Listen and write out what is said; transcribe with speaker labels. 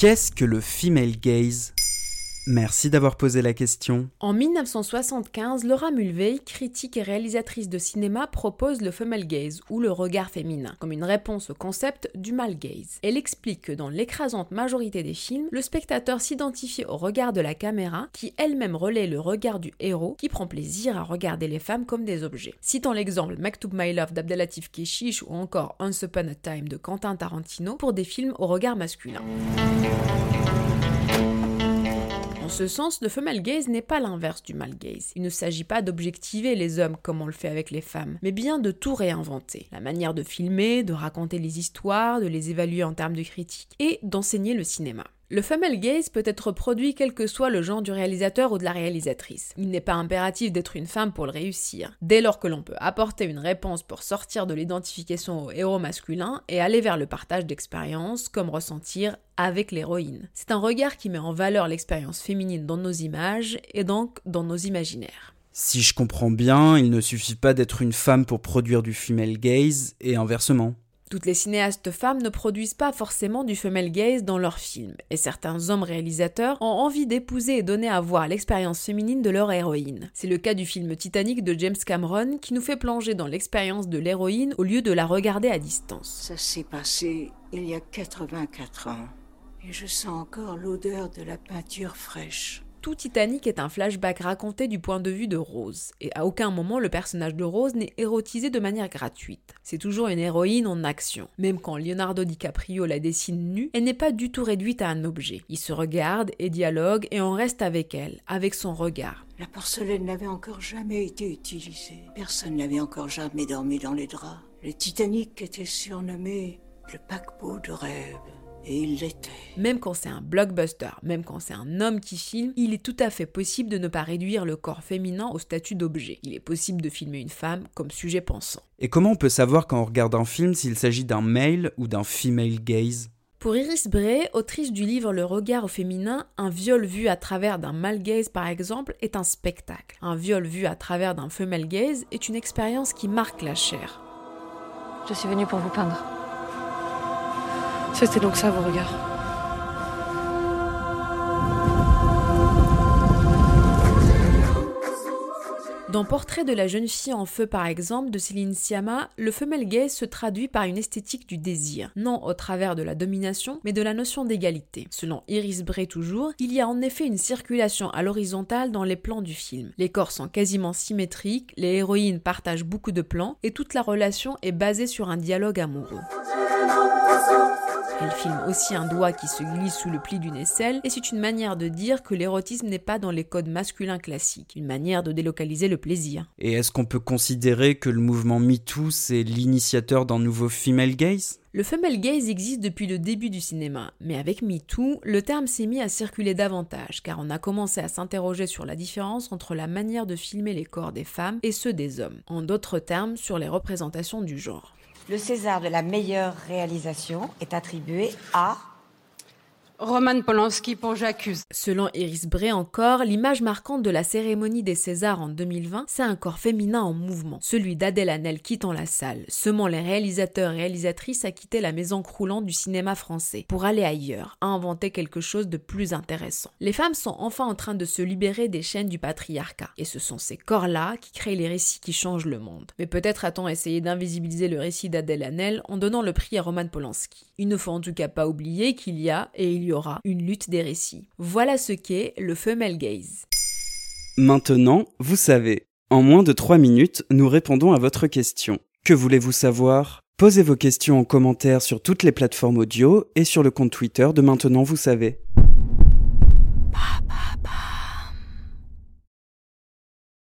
Speaker 1: Qu'est-ce que le female gaze? Merci d'avoir posé la question.
Speaker 2: En 1975, Laura Mulvey, critique et réalisatrice de cinéma, propose le female gaze, ou le regard féminin, comme une réponse au concept du male gaze. Elle explique que dans l'écrasante majorité des films, le spectateur s'identifie au regard de la caméra, qui elle-même relaie le regard du héros, qui prend plaisir à regarder les femmes comme des objets. Citant l'exemple Maktoub My Love d'Abdelatif Keshish ou encore Once Upon a Time de Quentin Tarantino pour des films au regard masculin ce sens, le female gaze n'est pas l'inverse du male gaze. Il ne s'agit pas d'objectiver les hommes comme on le fait avec les femmes, mais bien de tout réinventer. La manière de filmer, de raconter les histoires, de les évaluer en termes de critique et d'enseigner le cinéma. Le female gaze peut être produit quel que soit le genre du réalisateur ou de la réalisatrice. Il n'est pas impératif d'être une femme pour le réussir. Dès lors que l'on peut apporter une réponse pour sortir de l'identification au héros masculin et aller vers le partage d'expériences, comme ressentir avec l'héroïne. C'est un regard qui met en valeur l'expérience féminine dans nos images et donc dans nos imaginaires.
Speaker 1: Si je comprends bien, il ne suffit pas d'être une femme pour produire du female gaze et inversement.
Speaker 2: Toutes les cinéastes femmes ne produisent pas forcément du female gaze dans leurs films, et certains hommes réalisateurs ont envie d'épouser et donner à voir l'expérience féminine de leur héroïne. C'est le cas du film Titanic de James Cameron qui nous fait plonger dans l'expérience de l'héroïne au lieu de la regarder à distance.
Speaker 3: Ça s'est passé il y a 84 ans, et je sens encore l'odeur de la peinture fraîche.
Speaker 2: Tout Titanic est un flashback raconté du point de vue de Rose, et à aucun moment le personnage de Rose n'est érotisé de manière gratuite. C'est toujours une héroïne en action. Même quand Leonardo DiCaprio la dessine nue, elle n'est pas du tout réduite à un objet. Il se regarde et dialogue et on reste avec elle, avec son regard.
Speaker 3: La porcelaine n'avait encore jamais été utilisée. Personne n'avait encore jamais dormi dans les draps. Le Titanic était surnommé le paquebot de rêve. Et il l'était.
Speaker 2: Même quand c'est un blockbuster, même quand c'est un homme qui filme, il est tout à fait possible de ne pas réduire le corps féminin au statut d'objet. Il est possible de filmer une femme comme sujet pensant.
Speaker 1: Et comment on peut savoir quand on regarde un film s'il s'agit d'un male ou d'un female gaze?
Speaker 2: Pour Iris Bray, autrice du livre Le regard au féminin, un viol vu à travers d'un male gaze par exemple est un spectacle. Un viol vu à travers d'un female gaze est une expérience qui marque la chair.
Speaker 4: Je suis venue pour vous peindre.
Speaker 5: C'était donc ça vos regards.
Speaker 2: Dans Portrait de la jeune fille en feu par exemple de Céline Sciamma, le femelle gaze se traduit par une esthétique du désir, non au travers de la domination, mais de la notion d'égalité. Selon Iris Bray toujours, il y a en effet une circulation à l'horizontale dans les plans du film. Les corps sont quasiment symétriques, les héroïnes partagent beaucoup de plans et toute la relation est basée sur un dialogue amoureux. Elle filme aussi un doigt qui se glisse sous le pli d'une aisselle, et c'est une manière de dire que l'érotisme n'est pas dans les codes masculins classiques, une manière de délocaliser le plaisir.
Speaker 1: Et est-ce qu'on peut considérer que le mouvement MeToo, c'est l'initiateur d'un nouveau female gaze?
Speaker 2: Le female gaze existe depuis le début du cinéma, mais avec MeToo, le terme s'est mis à circuler davantage, car on a commencé à s'interroger sur la différence entre la manière de filmer les corps des femmes et ceux des hommes, en d'autres termes sur les représentations du genre.
Speaker 6: Le César de la meilleure réalisation est attribué à
Speaker 5: Roman Polanski pour J'accuse.
Speaker 2: Selon Iris Bray encore, l'image marquante de la cérémonie des Césars en 2020, c'est un corps féminin en mouvement, celui d'Adèle Hanel quittant la salle, semant les réalisateurs et réalisatrices à quitter la maison croulante du cinéma français pour aller ailleurs, à inventer quelque chose de plus intéressant. Les femmes sont enfin en train de se libérer des chaînes du patriarcat, et ce sont ces corps-là qui créent les récits qui changent le monde. Mais peut-être a-t-on essayé d'invisibiliser le récit d'Adèle Hanel en donnant le prix à Roman Polanski. Il ne faut en tout cas pas oublier qu'il y a, et il y une lutte des récits. Voilà ce qu'est le female gaze.
Speaker 1: Maintenant, vous savez. En moins de 3 minutes, nous répondons à votre question. Que voulez-vous savoir? Posez vos questions en commentaire sur toutes les plateformes audio et sur le compte Twitter de Maintenant Vous savez.